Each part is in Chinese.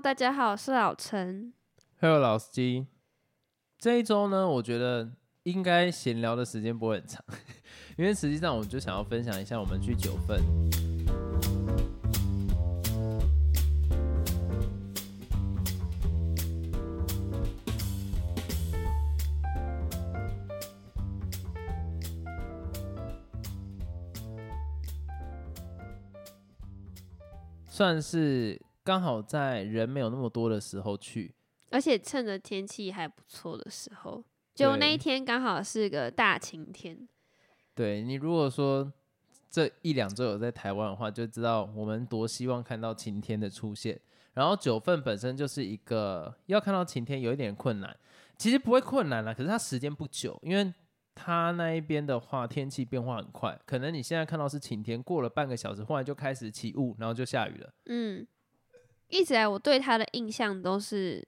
大家好，我是老陈。Hello，老司机。这一周呢，我觉得应该闲聊的时间不会很长，因为实际上我就想要分享一下我们去九份。算是刚好在人没有那么多的时候去，而且趁着天气还不错的时候，就那一天刚好是个大晴天。对你如果说这一两周有在台湾的话，就知道我们多希望看到晴天的出现。然后九份本身就是一个要看到晴天有一点困难，其实不会困难啦，可是它时间不久，因为它那一边的话天气变化很快，可能你现在看到是晴天，过了半个小时，忽然就开始起雾，然后就下雨了。嗯，一直来我对他的印象都是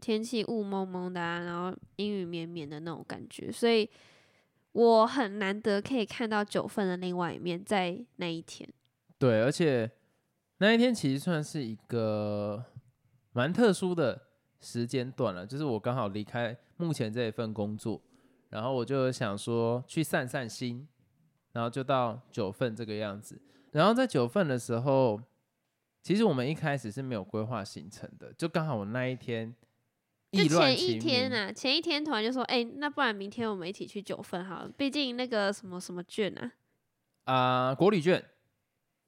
天气雾蒙蒙的、啊，然后阴雨绵绵的那种感觉，所以我很难得可以看到九份的另外一面，在那一天。对，而且那一天其实算是一个蛮特殊的时间段了，就是我刚好离开目前这一份工作，然后我就想说去散散心，然后就到九份这个样子。然后在九份的时候，其实我们一开始是没有规划行程的，就刚好我那一天就意乱前一情迷，天啊，前一天突然就说，哎、那不然明天我们一起去九份好了，毕竟那个什么什么券啊，啊、国旅券，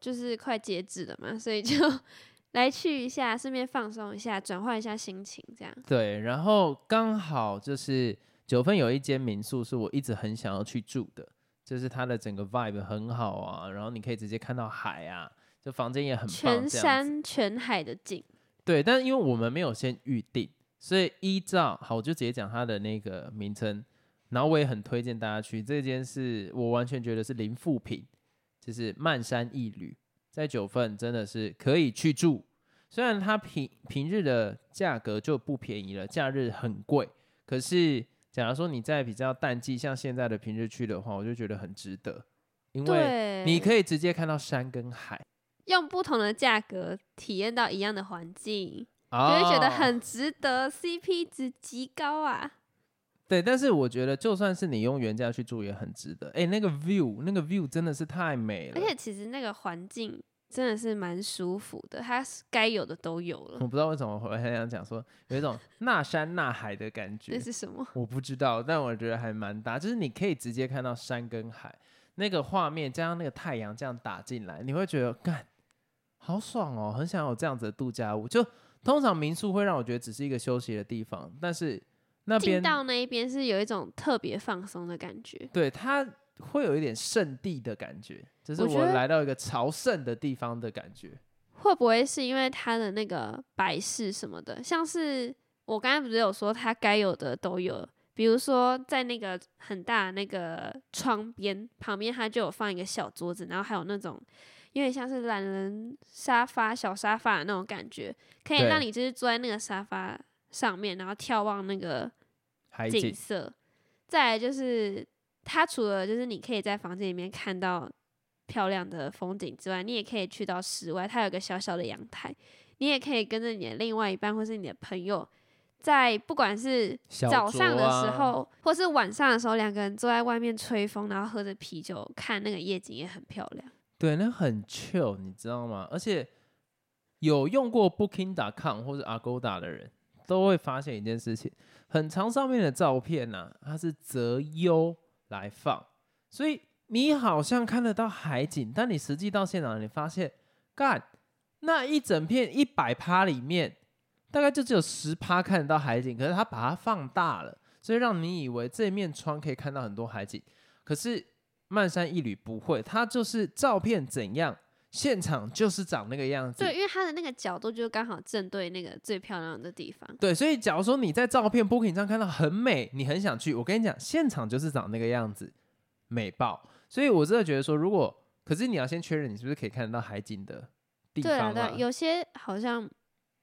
就是快截止了嘛，所以就 来去一下，顺便放松一下，转换一下心情，这样。对，然后刚好就是九份有一间民宿是我一直很想要去住的，就是它的整个 vibe 很好啊，然后你可以直接看到海啊，就房间也很棒，全。山全海的景，对，但是因为我们没有先预定，所以依照好，我就直接讲它的那个名称，然后我也很推荐大家去。这间是我完全觉得是零负评，就是漫山一旅，在九份真的是可以去住。虽然它平平日的价格就不便宜了，假日很贵，可是假如说你在比较淡季，像现在的平日去的话，我就觉得很值得，因为，你可以直接看到山跟海，用不同的价格体验到一样的环境，就就会觉得很值得，CP 值极高啊！对，但是我觉得就算是你用原价去住也很值得。哎，那个 view，那个 view 真的是太美了。而且其实那个环境真的是蛮舒服的，它是该有的都有了我。不知道为什么我很想讲说有一种 那山那海的感觉那，是什么？我不知道，但我觉得还蛮大，就是你可以直接看到山跟海，那个画面加上那个太阳这样打进来，你会觉得干好爽哦，很想有这样子的度假屋。就通常民宿会让我觉得只是一个休息的地方，但是那进边到那一边是有一种特别放松的感觉。对，它会有一点圣地的感觉，就是我来到一个朝圣的地方的感觉。会不会是因为它的那个摆饰什么的，像是我刚才不是有说它该有的都有，比如说在那个很大的那个窗边旁边，它就有放一个小桌子，然后还有那种有点像是懒人沙发、小沙发的那种感觉，可以让你就是坐在那个沙发上面，然后眺望那个景色。再来就是，它除了就是你可以在房间里面看到漂亮的风景之外，你也可以去到室外，它有个小小的阳台，你也可以跟着你的另外一半或是你的朋友，在不管是早上的时候，或是晚上的时候，两个人坐在外面吹风，然后喝着啤酒，看那个夜景也很漂亮。对，那很 chill，你知道吗？而且有用过 Booking. dot com 或者 Agoda 的人都会发现一件事情，很长上面的照片呢、它是择优来放，所以你好像看得到海景，但你实际到现场，你发现干那一整片一百趴里面，大概就只有十趴看得到海景，可是它把它放大了，所以让你以为这面窗可以看到很多海景，可是漫山一缕不会，它就是照片怎样，现场就是长那个样子。对，因为它的那个角度就刚好正对那个最漂亮的地方。对，所以假如说你在照片 Booking 上看到很美，你很想去，我跟你讲，现场就是长那个样子，美爆。所以我真的觉得说，如果可是你要先确认你是不是可以看得到海景的地方啊对啊，有些好像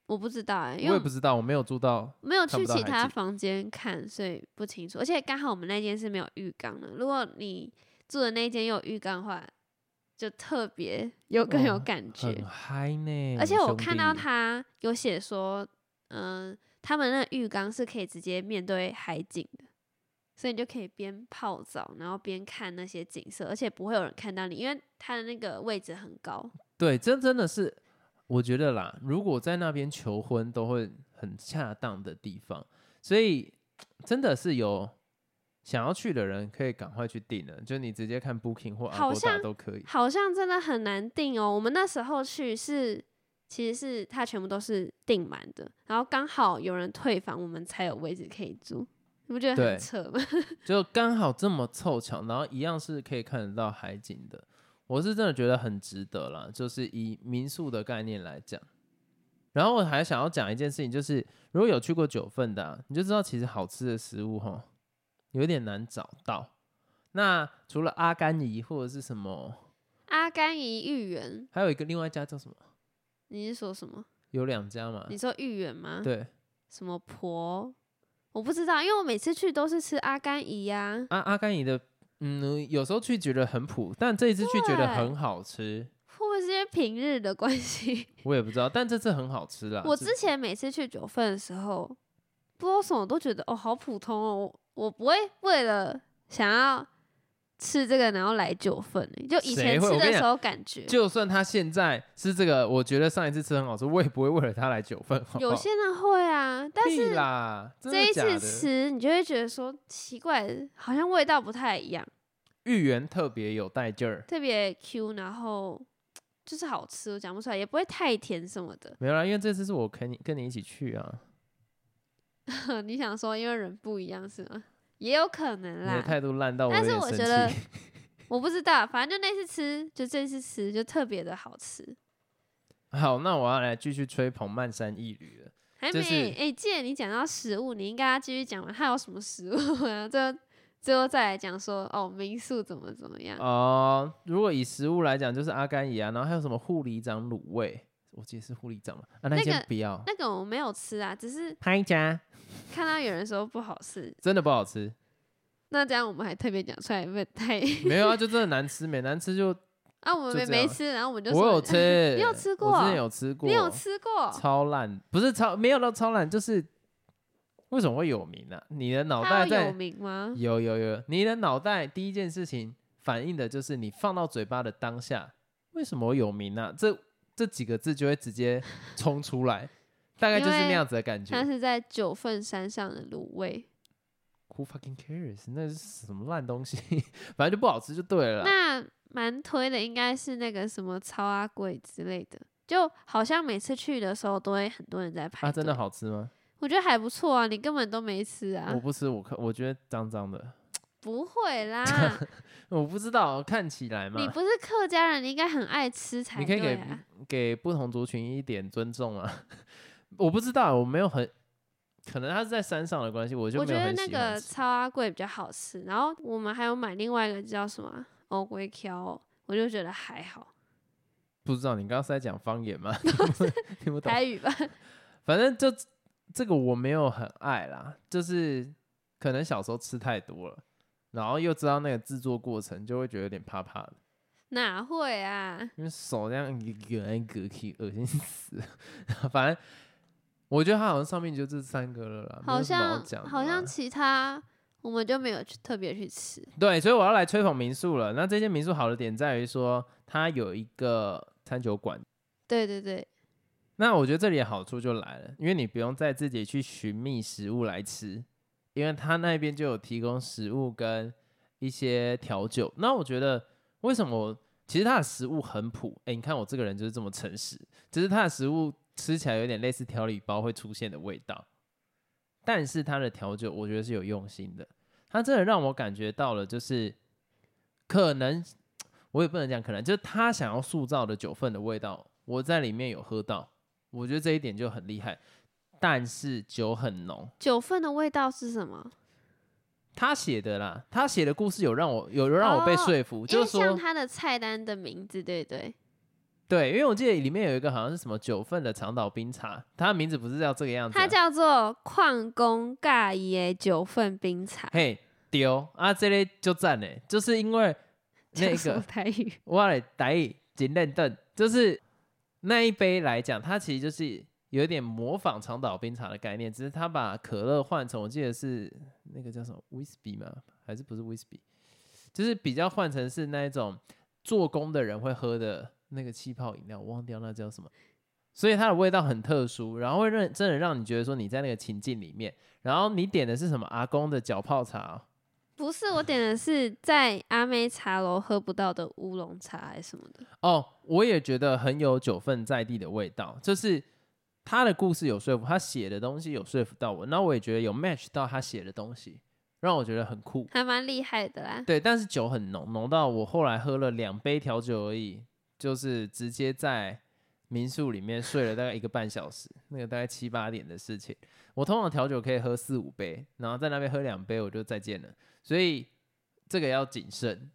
我不知道哎、因为我也不知道，我没有住到。没有去其他房间看，所以不清楚。而且刚好我们那间是没有浴缸的，如果你住的那间有浴缸的话，就特别 有更有感觉。很嗨呢。而且我看到他有写说，嗯、他们那浴缸是可以直接面对海景的，所以你就可以边泡澡，然后边看那些景色，而且不会有人看到你，因为它的那个位置很高。对，这真的是我觉得啦，如果在那边求婚都会很恰当的地方，所以真的是有想要去的人可以赶快去订了，就你直接看 Booking 或好 Agoda 像都可以。好像真的很难订哦。我们那时候去是，其实是它全部都是订满的，然后刚好有人退房，我们才有位置可以住。你不觉得很扯吗？就刚好这么凑巧，然后一样是可以看得到海景的，我是真的觉得很值得啦。就是以民宿的概念来讲，然后我还想要讲一件事情，就是如果有去过九份的啊、你就知道其实好吃的食物哈有点难找到。那除了阿甘姨或者是什么，阿甘姨芋圆，还有一个另外一家叫什么？你是说什么？有两家嘛你？说芋圆吗？对，什么婆？我不知道，因为我每次去都是吃阿甘姨呀、阿阿甘姨的，嗯，有时候去觉得很普，但这一次去觉得很好吃，会不会是因为平日的关系？我也不知道，但这次很好吃啦。我之前每次去九份的时候，不知道什么都觉得哦好普通哦，我我不会为了想要吃这个然后来九份欸，就以前吃的时候感觉就算他现在是这个，我觉得上一次吃很好吃，我也不会为了他来九份。好好有些人会啊，但是啦，这一次？吃你就会觉得说奇怪，好像味道不太一样，芋圆特别有带劲儿，特别 Q，然后就是好吃，我讲不出来，也不会太甜什么的。没有啦，因为这次是我跟你跟你一起去啊，你想说因为人不一样是吗？也有可能啦，你的态度烂到我有但是点生我觉得气。我不知道，反正就那次吃，就这次吃就特别的好吃。好，那我要来继续吹捧漫山一旅了。还没就是哎、既然你讲到食物，你应该要继续讲完，还有什么食物啊？这最后再来讲说哦，民宿怎么怎么样？哦、如果以食物来讲，就是阿甘怡啊，然后还有什么护理长卤味，我记得是护理长嘛，啊，那那间个不要，那个我没有吃啊，只是拍一家看到有人说不好吃，真的不好吃，那这样我们还特别讲出来，会不会太 没有啊，就真的难吃，没难吃就 啊？我们就这样没没吃，然后我们就我有吃，你有吃过我之过前有吃过，你有吃过？超烂，不是超没有到超烂，就是为什么会有名呢、你的脑它有有袋在名吗？有有有，你的脑袋第一件事情反映的就是你放到嘴巴的当下，为什么会有名呢、这这几个字就会直接冲出来，大概就是那样子的感觉。它是在九份山上的卤味。Who fucking cares？那是什么烂东西？反正就不好吃就对了。那蛮推的，应该是那个什么超阿贵之类的，就好像每次去的时候都会很多人在排啊，真的好吃吗？我觉得还不错啊，你根本都没吃啊我，不吃，我看我觉得脏脏的，不会啦，我不知道，看起来嘛你。不是客家人，你应该很爱吃才你可以给。给不同族群一点尊重啊！我不知道，我没有很，可能他是在山上的关系，我就我觉没有很得那个。超阿贵比较好吃，然后我们还有买另外一个叫什么啊欧龟壳哦，我就觉得还好，不知道你刚刚是在讲方言吗？听不懂。台语吧。反正就这个我没有很爱啦，就是可能小时候吃太多了，然后又知道那个制作过程，就会觉得有点怕怕的，哪会啊？因为手这样隔来隔去，恶心死了。反正我觉得它好像上面就这三个了啦，好像好像其他我们就没有去特别去吃。对，所以我要来吹捧民宿了。那这间民宿好的点在于说，它有一个餐酒馆。对对对，那我觉得这里的好处就来了，因为你不用再自己去寻觅食物来吃，因为他那边就有提供食物跟一些调酒。那我觉得为什么其实它的食物很普？哎、你看我这个人就是这么诚实，只是它的食物吃起来有点类似调理包会出现的味道，但是它的调酒我觉得是有用心的，它真的让我感觉到了，就是可能我也不能讲可能，就是他想要塑造的酒份的味道，我在里面有喝到，我觉得这一点就很厉害。但是酒很浓，酒份的味道是什么？他写的啦，他写的故事有让我有让我被哦说服，就是说像他的菜单的名字，对对，对，因为我记得里面有一个好像是什么九份的长岛冰茶，它的名字不是叫这个样子啊、它叫做矿工尬耶九份冰茶。嘿丢啊，这类就赞嘞，就是因为 那个台语，我来台语紧认凳，就是那一杯来讲，它其实就是有一点模仿长岛冰茶的概念，只是它把可乐换成我记得是那个叫什么威士比吗？还是不是威士比？就是比较换成是那一种做工的人会喝的那个气泡饮料，我忘掉那叫什么。所以它的味道很特殊，然后会让真的让你觉得说你在那个情境里面，然后你点的是什么阿公的脚泡茶哦、不是我点的是在阿妹茶楼喝不到的乌龙茶还是什么的。哦，我也觉得很有九份在地的味道，就是他的故事有说服，他写的东西有说服到我，那我也觉得有 match 到他写的东西，让我觉得很酷。还蛮厉害的啦。对，但是酒很浓，浓到我后来喝了两杯调酒而已，就是直接在民宿里面睡了大概一个半小时，那个大概七八点的事情。我通常调酒可以喝四五杯，然后在那边喝两杯我就再见了，所以这个要谨慎，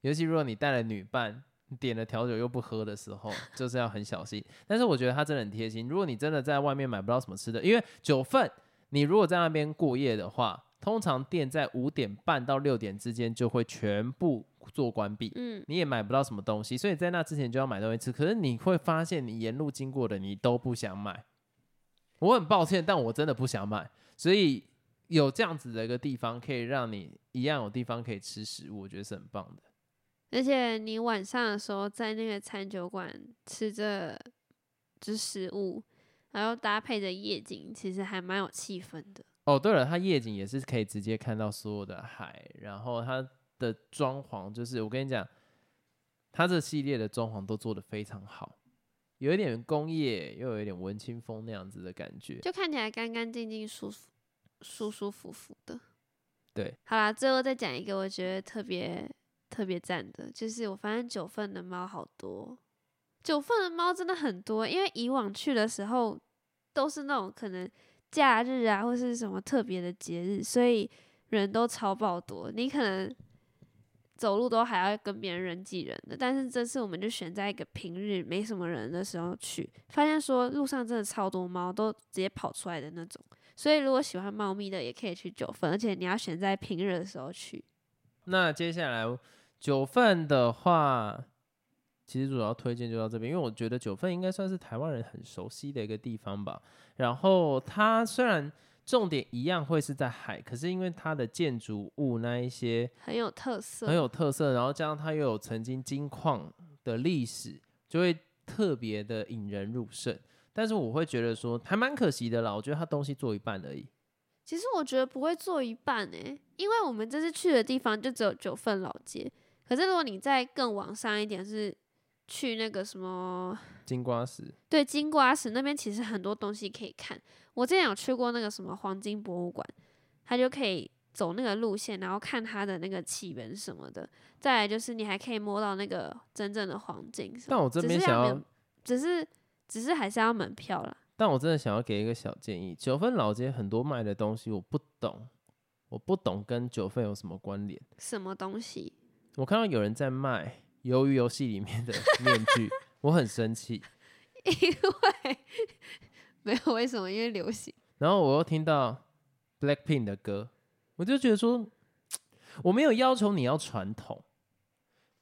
尤其如果你带了女伴。点了调酒又不喝的时候，就是要很小心。但是我觉得他真的很贴心。如果你真的在外面买不到什么吃的，因为九份，你如果在那边过夜的话，通常店在五点半到六点之间就会全部做关闭，嗯，你也买不到什么东西，所以在那之前就要买东西吃。可是你会发现，你沿路经过的你都不想买。我很抱歉，但我真的不想买。所以有这样子的一个地方，可以让你一样有地方可以吃食物，我觉得是很棒的。而且你晚上的时候在那个餐酒馆吃着这食物，然后搭配着夜景，其实还蛮有气氛的。哦，对了，它夜景也是可以直接看到所有的海，然后它的装潢就是我跟你讲，它这系列的装潢都做得非常好，有一点工业，又有一点文青风那样子的感觉。就看起来干干净净、舒服、舒舒服服的。对，好啦，最后再讲一个我觉得特别特别赞的，就是我发现九份的猫好多，九份的猫真的很多，因为以往去的时候都是那种可能假日啊或是什么特别的节日，所以人都超爆多，你可能走路都还要跟别人人挤人的。但是这次我们就选在一个平日没什么人的时候去，发现说路上真的超多猫，都直接跑出来的那种。所以如果喜欢猫咪的，也可以去九份，而且你要选在平日的时候去。那接下来九份的话，其实主要推荐就到这边，因为我觉得九份应该算是台湾人很熟悉的一个地方吧。然后它虽然重点一样会是在海，可是因为它的建筑物那一些很有特色，很有特色，然后加上它又有曾经金矿的历史，就会特别的引人入胜。但是我会觉得说还蛮可惜的啦，我觉得它东西做一半而已。其实我觉得不会做一半诶、因为我们这次去的地方就只有九份老街。可是如果你再更往上一点，是去那个什么，金瓜石，对，金瓜石那边其实很多东西可以看。我之前有去过那个什么黄金博物馆，它就可以走那个路线，然后看它的那个起源什么的。再来就是你还可以摸到那个真正的黄金。但我这边想要是，只是只是还是要门票啦。但我真的想要给一个小建议：九份老街很多卖的东西我不懂，我不懂跟九份有什么关联。什么东西？我看到有人在卖《鱿鱼游戏》里面的面具，我很生气。因为没有为什么，因为流行。然后我又听到 Blackpink 的歌，我就觉得说，我没有要求你要传统，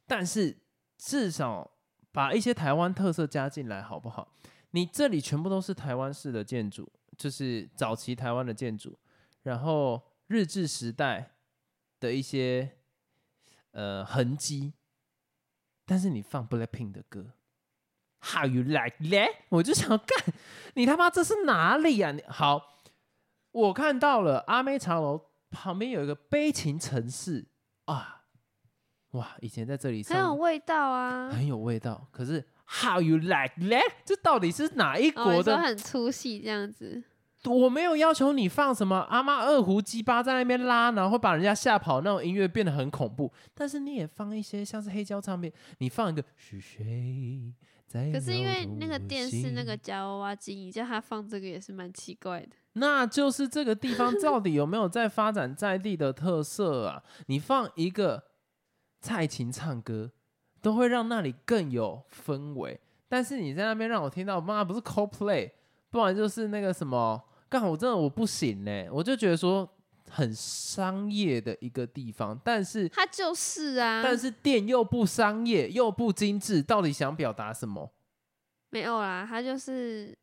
但是至少把一些台湾特色加进来，好不好？你这里全部都是台湾式的建筑，就是早期台湾的建筑，然后日治时代的一些呃痕迹，但是你放 Blackpink 的歌。How you like that？我就想干，你他妈这是哪里啊？你好，我看到了阿妹茶楼旁边有一个悲情城市啊，哇，以前在这里很有味道啊！很有味道，可是 How you like that？这到底是哪一哦，国的？你说很粗细这样子，我没有要求你放什么阿妈二胡鸡巴在那边拉，然后会把人家吓跑那种音乐变得很恐怖，但是你也放一些像是黑胶唱片，你放一个是谁在可是因为那个电视那个夹娃娃机，你叫他放这个也是蛮奇怪的。那就是这个地方到底有没有在发展在地的特色啊？你放一个蔡琴唱歌，都会让那里更有氛围。但是你在那边让我听到，妈不是 CoPlay，不然就是那个什么，干我真的我不行呢、我就觉得说很商业的一个地方，但是它就是啊，但是店又不商业又不精致，到底想表达什么？没有啦，他就是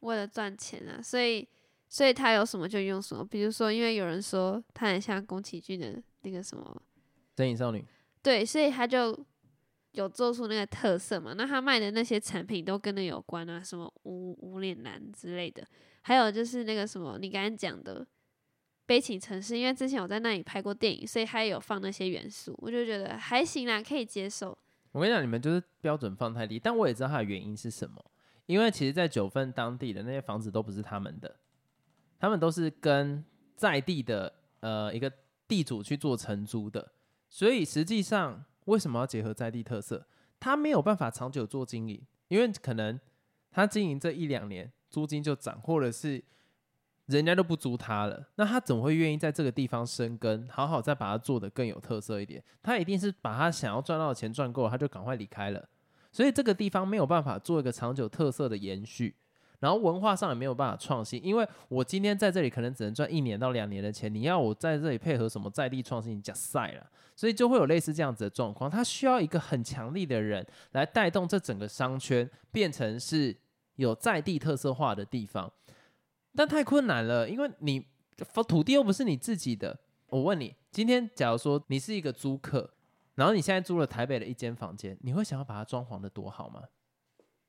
为了赚钱啊，所以所以他有什么就用什么。比如说，因为有人说他很像宫崎骏的那个什么，真影少女，对，所以他就有做出那个特色嘛。那他卖的那些产品都跟那有关啊，什么无无脸男之类的，还有就是那个什么你刚刚讲的悲情城市，因为之前我在那里拍过电影，所以他也有放那些元素，我就觉得还行啦，可以接受。我跟你讲，你们就是标准放太低，但我也知道它的原因是什么。因为其实，在九份当地的那些房子都不是他们的，他们都是跟在地的呃一个地主去做承租的，所以实际上为什么要结合在地特色？他没有办法长久做经营，因为可能他经营这一两年租金就涨，或者是人家都不租他了，那他怎么会愿意在这个地方生根，好好再把它做得更有特色一点？他一定是把他想要赚到的钱赚够，他就赶快离开了。所以这个地方没有办法做一个长久特色的延续，然后文化上也没有办法创新，因为我今天在这里可能只能赚一年到两年的钱，你要我在这里配合什么在地创新，你讲晒了，所以就会有类似这样子的状况。它需要一个很强力的人来带动这整个商圈变成是有在地特色化的地方。但太困难了，因为你土地又不是你自己的。我问你，今天假如说你是一个租客，然后你现在租了台北的一间房间，你会想要把它装潢的多好吗？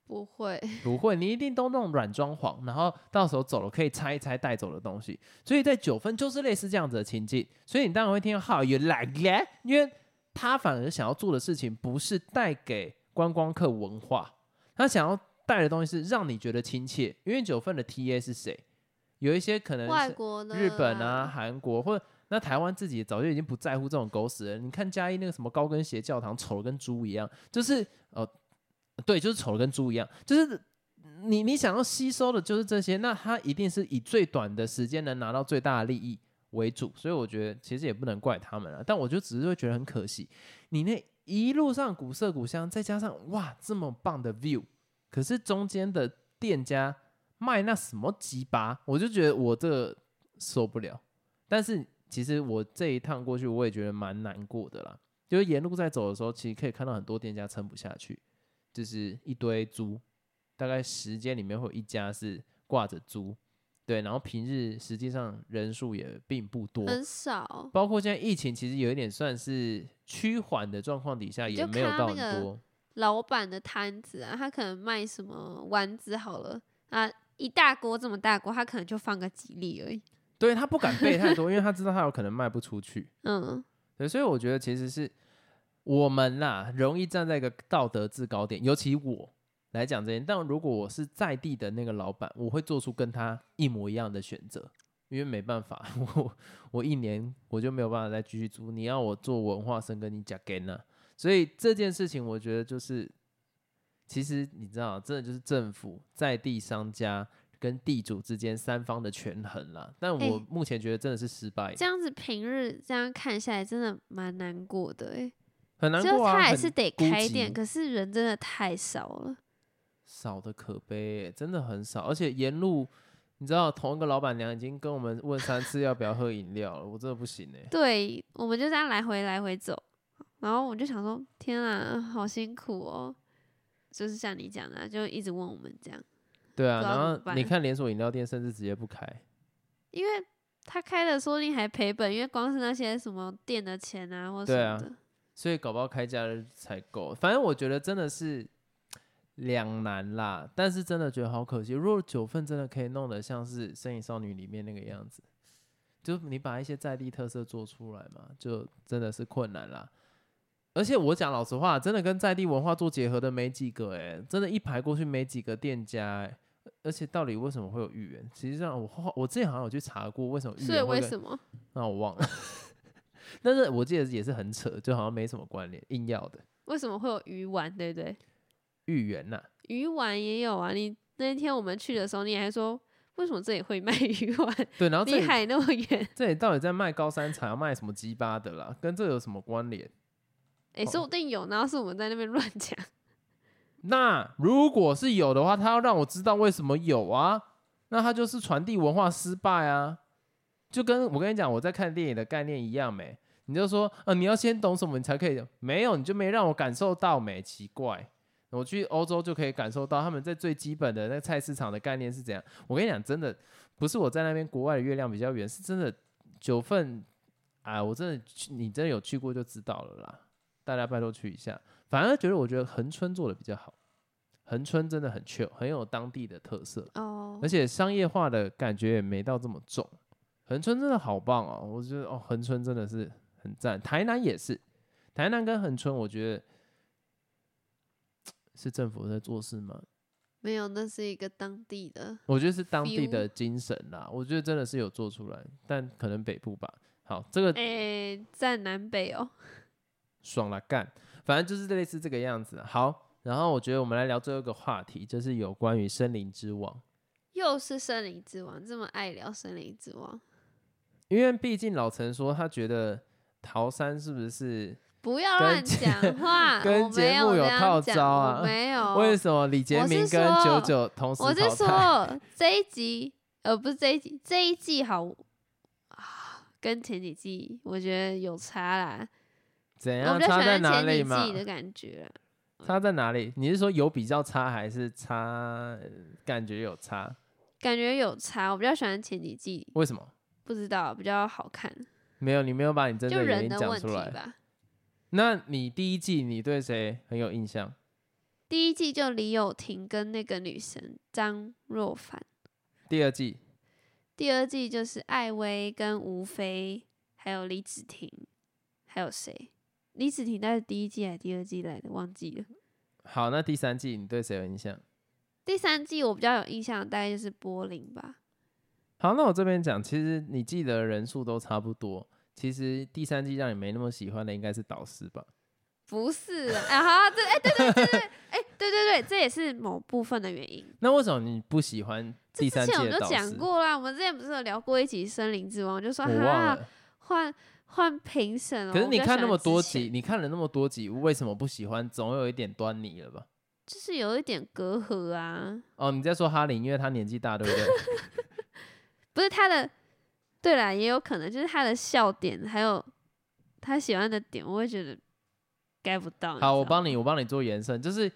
不会，不会，你一定都弄软装潢，然后到时候走了可以拆一拆带走的东西。所以在九分就是类似这样子的情境，所以你当然会听到 How you like that？因为他反而想要做的事情不是带给观光客文化，他想要带的东西是让你觉得亲切。因为九份的 TA 是谁？有一些可能外国的日本啊、韩国，或者那台湾自己早就已经不在乎这种狗屎了。你看嘉义那个什么高跟鞋教堂，丑的跟猪一样，就是呃，对，就是丑的跟猪一样，就是你你想要吸收的就是这些，那他一定是以最短的时间能拿到最大的利益为主。所以我觉得其实也不能怪他们了，但我就只是会觉得很可惜，你那一路上古色古香，再加上哇这么棒的 view，可是中间的店家。卖那什么鸡巴，我就觉得我这个受不了。但是其实我这一趟过去，我也觉得蛮难过的啦。就是沿路在走的时候，其实可以看到很多店家撑不下去，就是一堆猪，大概十间里面会有一家是挂着猪，对。然后平日实际上人数也并不多，很少。包括现在疫情其实有一点算是趋缓的状况底下，也没有到很多。老板的摊子啊，他可能卖什么丸子好了啊。一大锅这么大锅，他可能就放个几粒而已。对他不敢备太多，因为他知道他有可能卖不出去。嗯，对，所以我觉得其实是我们啦，容易站在一个道德制高点，尤其我来讲这些。但如果我是在地的那个老板，我会做出跟他一模一样的选择，因为没办法，我我一年我就没有办法再继续租。你要我做文化生，跟你讲 g 呢，所以这件事情我觉得就是。其实你知道，真的就是政府在地商家跟地主之间三方的权衡啦。但我目前觉得真的是失败。这样子平日这样看下来，真的蛮难过的哎。很难过啊，他还是得开店，可是人真的太少了，少的可悲，真的很少。而且沿路，你知道，同一个老板娘已经跟我们问三次要不要喝饮料了，我真的不行哎。对，我们就这样来回来回走，然后我就想说，天啊，好辛苦哦。就是像你讲的，就一直问我们这样。对啊，然后你看连锁饮料店甚至直接不开，因为他开了说不定还赔本，因为光是那些什么店的钱啊或什么的，所以搞不好开价才够。反正我觉得真的是两难啦，但是真的觉得好可惜。如果九份真的可以弄得像是《身影少女》里面那个样子，就你把一些在地特色做出来嘛，就真的是困难啦。而且我讲老实话，真的跟在地文化做结合的没几个哎，真的，一排过去没几个店家哎。而且到底为什么会有芋圆？其实际上我我之前好像有去查过，为什么芋圆是为什么？那我忘了。但是我记得也是很扯，就好像没什么关联，硬要的。为什么会有鱼丸？对不对？芋圆呐，鱼丸也有啊。你那天我们去的时候，你还说为什么这里会卖 鱼丸？对，然后离海那么远，这里到底在卖高山茶，要卖什么鸡巴的啦？跟这有什么关联？哎，说不定有，然后是我们在那边乱讲。那如果是有的话，他要让我知道为什么有啊？那他就是传递文化失败啊！就跟我跟你讲我在看电影的概念一样没？你就说，呃，你要先懂什么，你才可以。没有，你就没让我感受到没？奇怪，我去欧洲就可以感受到他们在最基本的那菜市场的概念是怎样。我跟你讲，真的不是我在那边国外的月亮比较圆，是真的九份。哎，我真的去，你真的有去过就知道了啦。大家拜托去一下。反而觉得我觉得恒春做的比较好，恒春真的很 chill，很有当地的特色哦，而且商业化的感觉也没到这么重。恒春真的好棒哦，我觉得哦，恒春真的是。很赞，台南也是，台南跟恒春，我觉得是政府在做事吗？没有，那是一个当地的，我觉得是当地的精神啦。我觉得真的是有做出来，但可能北部吧。好，这个诶，在南北哦，爽了干，反正就是类似这个样子。好，然后我觉得我们来聊最后一个话题，就是有关于森林之王，又是森林之王，这么爱聊森林之王，因为毕竟老陈说他觉得。桃山是不是？不要乱讲话，跟节目有套招啊？没有。为什么李杰明跟九九同时我是说 这一集，呃，不是这一集，这一季好啊，跟前几季我觉得有差啦。怎样？差在哪里嘛？的感觉。差在哪里？你是说有比较差，还是差？感觉有差？感觉有差。我比较喜欢前几季。为什么？不知道，比较好看。没有，你没有把你真的原因讲出来。吧那你第一季你对谁很有印象？第一季就李友廷跟那个女神张若凡。第二季？第二季就是艾薇跟吴飞，还有李子婷，还有谁？李子婷那是第一季还是第二季来的？忘记了。好，那第三季你对谁有印象？第三季我比较有印象，大概就是柏林吧。好，那我这边讲，其实你记得人数都差不多。其实第三季让你没那么喜欢的应该是导师吧？不是啊，好，对，哎，对对对对，哎，对对对，这也是某部分的原因。那为什么你不喜欢第三季的导师？之前我们就讲过啦，我们之前不是有聊过一集《森林之王》，就说哈，换换评审了。可是你看那么多集，你看了那么多集，为什么不喜欢？总有一点端倪了吧？就是有一点隔阂啊。哦，你在说哈林，因为他年纪大，对不对？不是他的。对啦，也有可能就是他的笑点，还有他喜欢的点，我会觉得 get 不到。好，我帮你，我帮你做延伸，就是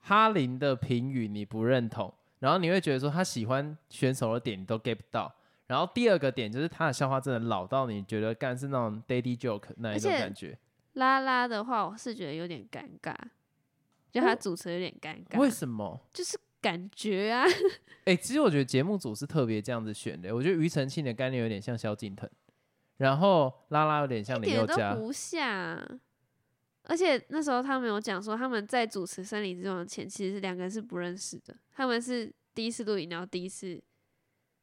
哈林的评语你不认同，然后你会觉得说他喜欢选手的点你都 get 不到。然后第二个点就是他的笑话真的老到你觉得干是那种 daddy joke 那一种感觉。拉拉的话，我是觉得有点尴尬，就他主持有点尴尬。为什么？就是。感觉啊，哎，其实我觉得节目组是特别这样子选的。我觉得庾澄庆的概念有点像萧敬腾，然后拉拉有点像林宥嘉，不像。而且那时候他们有讲说，他们在主持《森林之王》前，其实两个人是不认识的。他们是第一次录影，然后第一次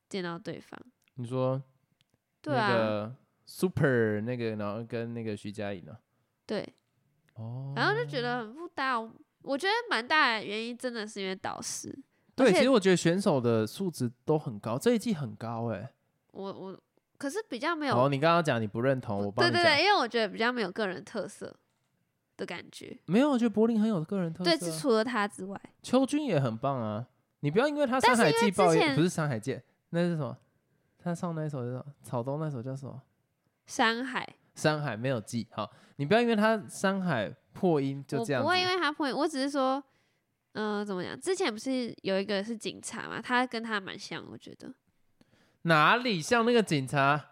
见到对方。你说，对啊，Super 那个，然后跟那个徐佳莹呢？对，哦，然后就觉得很不搭。我觉得蛮大的原因真的是因为导师。对，其实我觉得选手的素质都很高，这一季很高哎。我我可是比较没有。哦，你刚刚讲你不认同，我帮对对对，因为我觉得比较没有个人特色的感觉。没有，我觉得柏林很有个人特色。对，除了他之外，秋君也很棒啊。你不要因为他《山海记》报应，不是《山海记》，那是什么？他唱那一首叫什么？草东那首叫什么？山海。山海没有记好，你不要因为他山海。破音就这样，不会因为他破音，我只是说，嗯，怎么讲？之前不是有一个是警察嘛，他跟他蛮像，我觉得哪里像那个警察？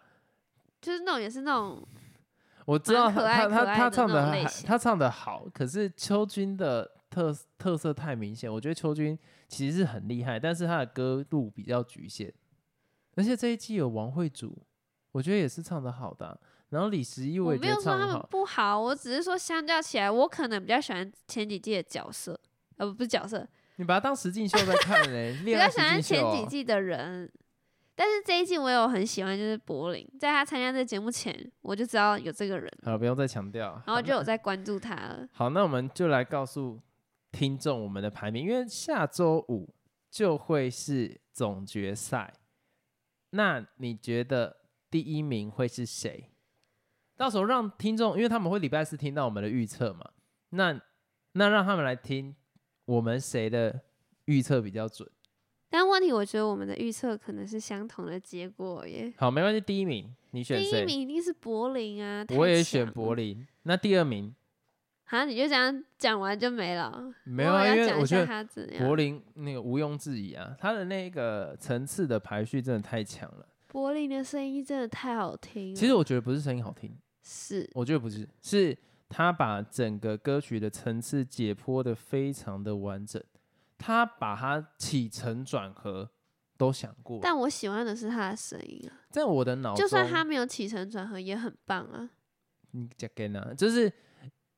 就是那种也是那种，我知道他他他唱的他唱的好，可是秋君的特特色太明显，我觉得秋君其实是很厉害，但是他的歌路比较局限，而且这一季有王慧祖，我觉得也是唱的好的。然后李十一我也没有说他们不好，我只是说相较起来，我可能比较喜欢前几季的角色，呃，不是角色，你把它当实境秀在看嘞。比较喜欢前几季的人，但是这一季我有很喜欢，就是柏林，在他参加这个节目前，我就知道有这个人。好，不用再强调。然后就有在 关注他了。好，那我们就来告诉听众我们的排名，因为下周五就会是总决赛，那你觉得第一名会是谁？到时候让听众，因为他们会礼拜四听到我们的预测嘛，那那让他们来听我们谁的预测比较准，但问题，我觉得我们的预测可能是相同的结果耶。好，没关系，第一名你选第一？名一定是柏林啊，我也选。柏林。那第二名好，你就这样讲完就没了。没有啊，因为我觉得他。柏林那个毋庸置疑啊，他的那个层次的排序真的太强了。柏林的声音真的太好听。其实我觉得不是声音好听，是我觉得不是，是他把整个歌曲的层次解剖的非常的完整，他把它起承转合都想过。但我喜欢的是他的声音啊，在我的脑中，就算他没有起承转合，也很棒啊。你讲给呢，就是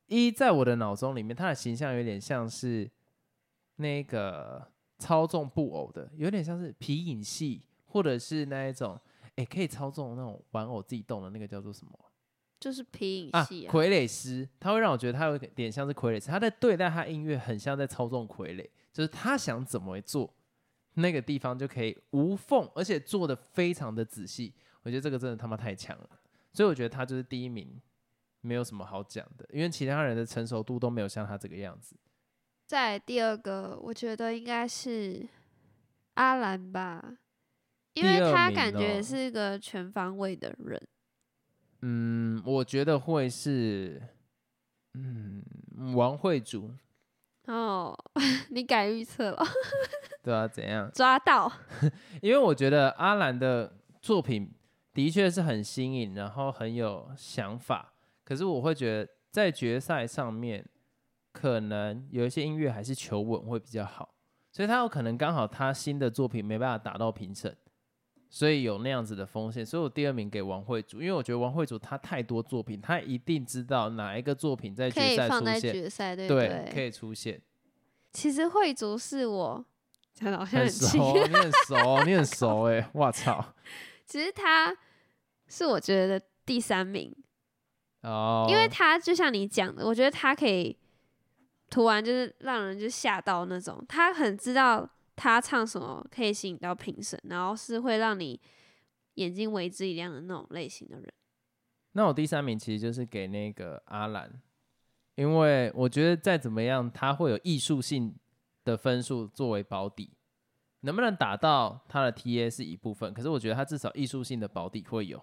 一在我的脑中里面，他的形象有点像是那个操纵布偶的，有点像是皮影戏，或者是那一种，哎、可以操纵那种玩偶自己动的那个叫做什么就是皮影啊？戏啊，傀儡师，他会让我觉得他有点像是傀儡师，他在对待他音乐很像在操纵傀儡，就是他想怎么做，那个地方就可以无缝，而且做的非常的仔细。我觉得这个真的他妈太强了，所以我觉得他就是第一名，没有什么好讲的，因为其他人的成熟度都没有像他这个样子。再第二个，我觉得应该是阿兰吧，因为他感觉是一个全方位的人。嗯，我觉得会是，嗯，王慧竹，哦，你改预测了，对啊，怎样？抓到。因为我觉得阿兰的作品的确是很新颖，然后很有想法。可是我会觉得在决赛上面，可能有一些音乐还是求稳会比较好，所以他有可能刚好他新的作品没办法打到评审，所以有那样子的风险。所以我第二名给王慧竹，因为我觉得王慧竹他太多作品，他一定知道哪一个作品在决赛出现，决赛，对不对，可以出现。其实慧竹是我，讲的好像很很，熟，你很熟，你很熟哎、我操！其实他是我觉得第三名，哦，因为他就像你讲的，我觉得他可以突然就是让人就吓到那种，他很知道他唱什么可以吸引到评审，然后是会让你眼睛为之一亮的那种类型的人。那我第三名其实就是给那个阿兰，因为我觉得再怎么样，他会有艺术性的分数作为保底，能不能打到他的 TA 是一部分，可是我觉得他至少艺术性的保底会有。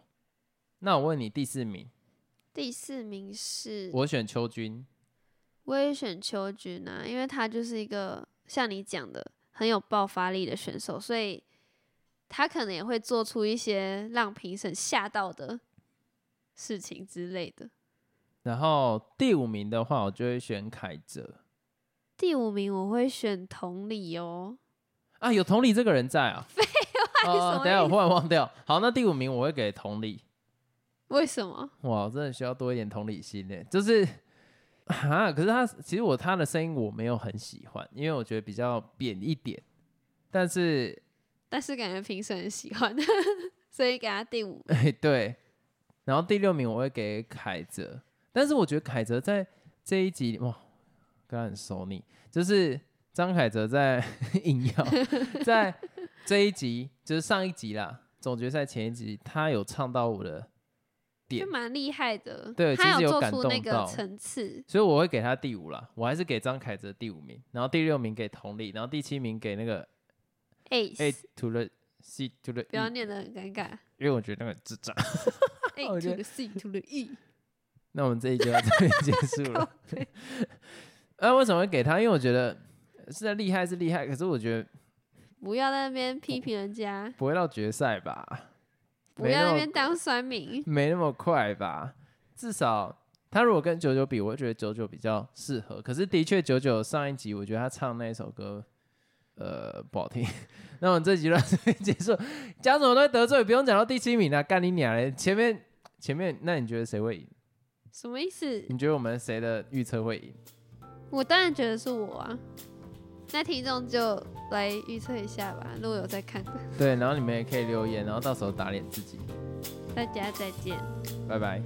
那我问你第四名，第四名是我选邱君，我也选邱君啊，因为他就是一个像你讲的很有爆发力的选手，所以他可能也会做出一些让评审吓到的事情之类的。然后第五名的话，我就会选凯哲第五名我会选同理哦，啊，有同理这个人在啊。废什么等一下我意忽然忘掉。好，那第五名我会给同理。为什么？哇，我真的需要多一点同理心呢。就是啊，可是他其实我他的声音我没有很喜欢，因为我觉得比较扁一点。但是，但是感觉评审很喜欢，所以给他第五。哎，对。然后第六名我会给凯泽，但是我觉得凯泽在这一集哇，跟他很熟你，就是张凯泽在 硬要在这一集，就是上一集啦，总决赛前一集，他有唱到我的点就，蛮厉害的，对其他有感出那个层次。所以我会给他第五啦，我还是给张凯哲第五名，然后第六名给佟丽，然后第七名给那个 A Ace，to the C to the 不要 E，念的很尴尬。因为我觉得那个智障。A to 得 the C to the E，那我们这一集就到这边结束了。呃，为什么会给他？因为我觉得是厉害是厉害，可是我觉得不要在那边批评人家，不会到决赛吧，不要那边当酸民。没那么快吧。至少他如果跟九九比，我觉得九九比较适合。可是的确，九九上一集我觉得他唱那一首歌，呃，不好听。那我们这集就到这边结束，讲什么都会得罪，不用讲到第七名了，干你娘嘞！前面前面，那你觉得谁会赢？什么意思？你觉得我们谁的预测会赢？我当然觉得是我啊。那听众就来预测一下吧，如果有在看的，对，然后你们也可以留言，然后到时候打脸自己。大家再见。拜拜。